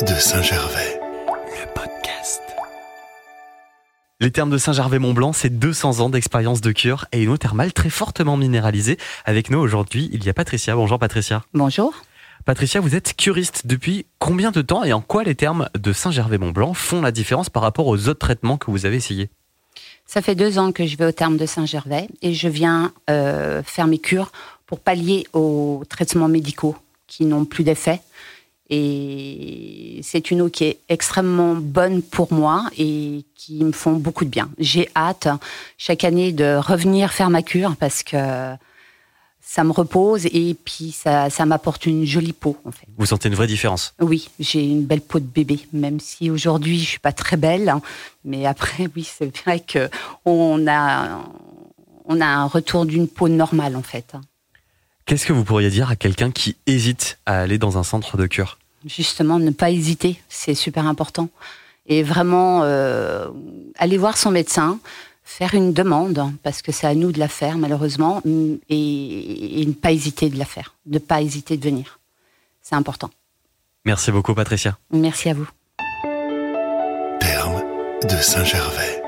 de Saint-Gervais, le podcast. Les termes de Saint-Gervais-Mont-Blanc, c'est 200 ans d'expérience de cure et une eau thermale très fortement minéralisée. Avec nous aujourd'hui, il y a Patricia. Bonjour Patricia. Bonjour. Patricia, vous êtes curiste depuis combien de temps et en quoi les termes de Saint-Gervais-Mont-Blanc font la différence par rapport aux autres traitements que vous avez essayés? Ça fait deux ans que je vais au terme de Saint-Gervais et je viens euh, faire mes cures pour pallier aux traitements médicaux qui n'ont plus d'effet. Et c'est une eau qui est extrêmement bonne pour moi et qui me font beaucoup de bien. J'ai hâte chaque année de revenir faire ma cure parce que ça me repose et puis ça, ça m'apporte une jolie peau en fait. Vous sentez une vraie différence Oui, j'ai une belle peau de bébé, même si aujourd'hui je suis pas très belle, hein. mais après oui c'est vrai que on a on a un retour d'une peau normale en fait. Qu'est-ce que vous pourriez dire à quelqu'un qui hésite à aller dans un centre de cure? Justement, ne pas hésiter, c'est super important. Et vraiment, euh, aller voir son médecin, faire une demande, parce que c'est à nous de la faire malheureusement, et, et ne pas hésiter de la faire, ne pas hésiter de venir. C'est important. Merci beaucoup Patricia. Merci à vous. Terme de Saint-Gervais.